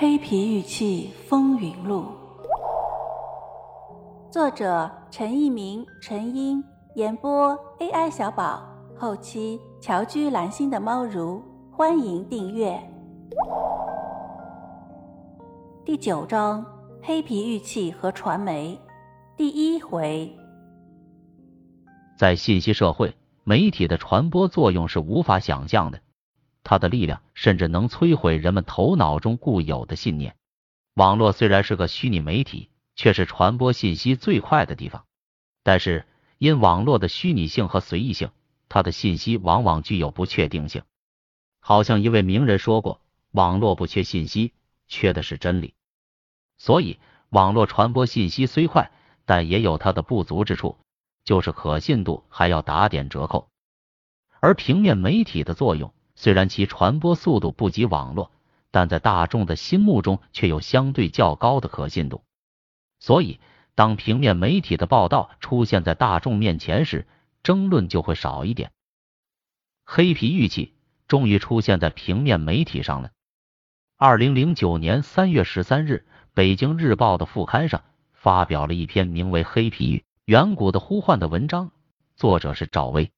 黑皮玉器风云录》，作者陈一鸣、陈英，演播 AI 小宝，后期乔居蓝心的猫如，欢迎订阅。第九章：黑皮玉器和传媒，第一回。在信息社会，媒体的传播作用是无法想象的。它的力量甚至能摧毁人们头脑中固有的信念。网络虽然是个虚拟媒体，却是传播信息最快的地方。但是，因网络的虚拟性和随意性，它的信息往往具有不确定性。好像一位名人说过：“网络不缺信息，缺的是真理。”所以，网络传播信息虽快，但也有它的不足之处，就是可信度还要打点折扣。而平面媒体的作用。虽然其传播速度不及网络，但在大众的心目中却有相对较高的可信度。所以，当平面媒体的报道出现在大众面前时，争论就会少一点。黑皮玉器终于出现在平面媒体上了。二零零九年三月十三日，北京日报的副刊上发表了一篇名为《黑皮玉：远古的呼唤》的文章，作者是赵薇。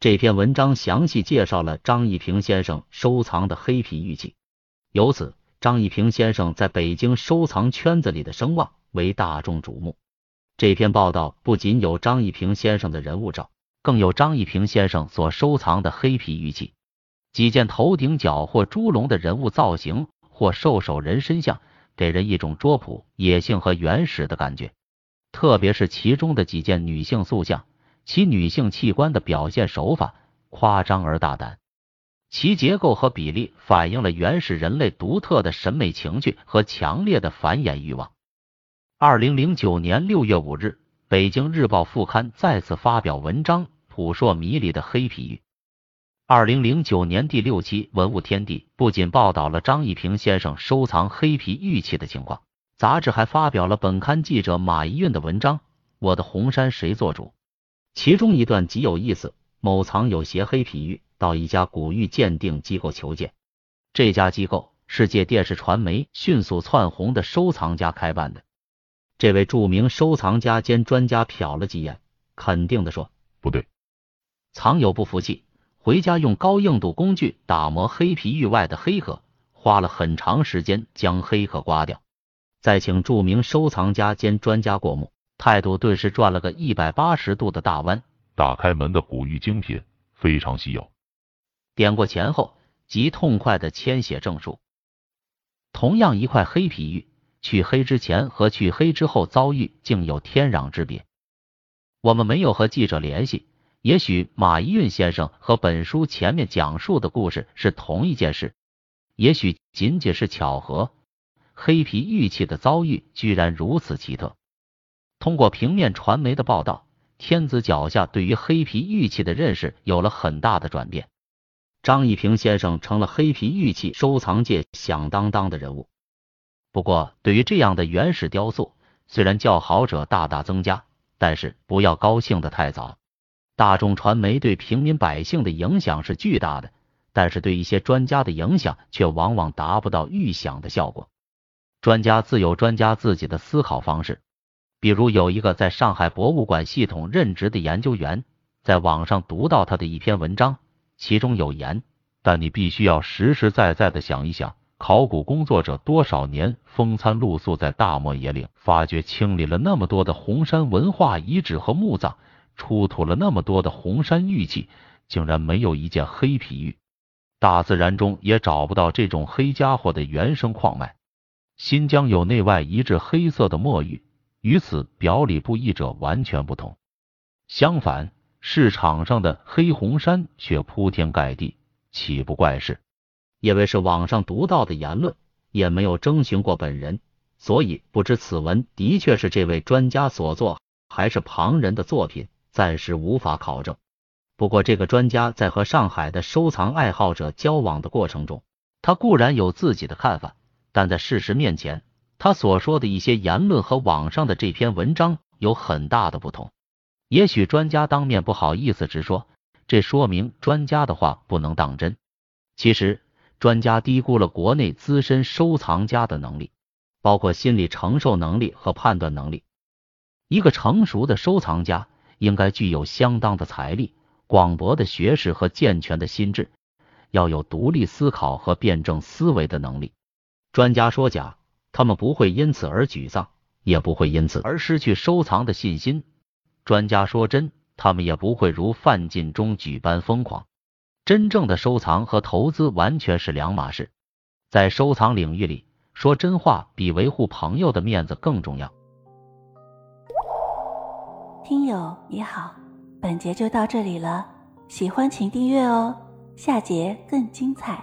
这篇文章详细介绍了张一平先生收藏的黑皮玉器，由此张一平先生在北京收藏圈子里的声望为大众瞩目。这篇报道不仅有张一平先生的人物照，更有张一平先生所收藏的黑皮玉器，几件头顶角或猪笼的人物造型或兽首人身像，给人一种拙朴、野性和原始的感觉。特别是其中的几件女性塑像。其女性器官的表现手法夸张而大胆，其结构和比例反映了原始人类独特的审美情趣和强烈的繁衍欲望。二零零九年六月五日，北京日报副刊再次发表文章，扑朔迷离的黑皮玉。二零零九年第六期《文物天地》不仅报道了张一平先生收藏黑皮玉器的情况，杂志还发表了本刊记者马一运的文章《我的红山谁做主》。其中一段极有意思：某藏有携黑皮玉，到一家古玉鉴定机构求见。这家机构是借电视传媒迅速窜红的收藏家开办的。这位著名收藏家兼专家瞟了几眼，肯定的说：“不对。”藏友不服气，回家用高硬度工具打磨黑皮玉外的黑壳，花了很长时间将黑壳刮掉，再请著名收藏家兼专家过目。态度顿时转了个一百八十度的大弯。打开门的古玉精品非常稀有。点过钱后，极痛快的签写证书。同样一块黑皮玉，去黑之前和去黑之后遭遇竟有天壤之别。我们没有和记者联系，也许马一运先生和本书前面讲述的故事是同一件事，也许仅仅是巧合。黑皮玉器的遭遇居然如此奇特。通过平面传媒的报道，天子脚下对于黑皮玉器的认识有了很大的转变。张一平先生成了黑皮玉器收藏界响当当的人物。不过，对于这样的原始雕塑，虽然叫好者大大增加，但是不要高兴的太早。大众传媒对平民百姓的影响是巨大的，但是对一些专家的影响却往往达不到预想的效果。专家自有专家自己的思考方式。比如有一个在上海博物馆系统任职的研究员，在网上读到他的一篇文章，其中有言：但你必须要实实在在的想一想，考古工作者多少年风餐露宿在大漠野岭，发掘清理了那么多的红山文化遗址和墓葬，出土了那么多的红山玉器，竟然没有一件黑皮玉，大自然中也找不到这种黑家伙的原生矿脉。新疆有内外一致黑色的墨玉。与此表里不一者完全不同。相反，市场上的黑红山却铺天盖地，岂不怪事？因为是网上读到的言论，也没有征询过本人，所以不知此文的确是这位专家所作，还是旁人的作品，暂时无法考证。不过，这个专家在和上海的收藏爱好者交往的过程中，他固然有自己的看法，但在事实面前。他所说的一些言论和网上的这篇文章有很大的不同。也许专家当面不好意思直说，这说明专家的话不能当真。其实专家低估了国内资深收藏家的能力，包括心理承受能力和判断能力。一个成熟的收藏家应该具有相当的财力、广博的学识和健全的心智，要有独立思考和辩证思维的能力。专家说假，他们不会因此而沮丧，也不会因此而失去收藏的信心。专家说真，他们也不会如范进中举般疯狂。真正的收藏和投资完全是两码事，在收藏领域里，说真话比维护朋友的面子更重要。听友你好，本节就到这里了，喜欢请订阅哦，下节更精彩。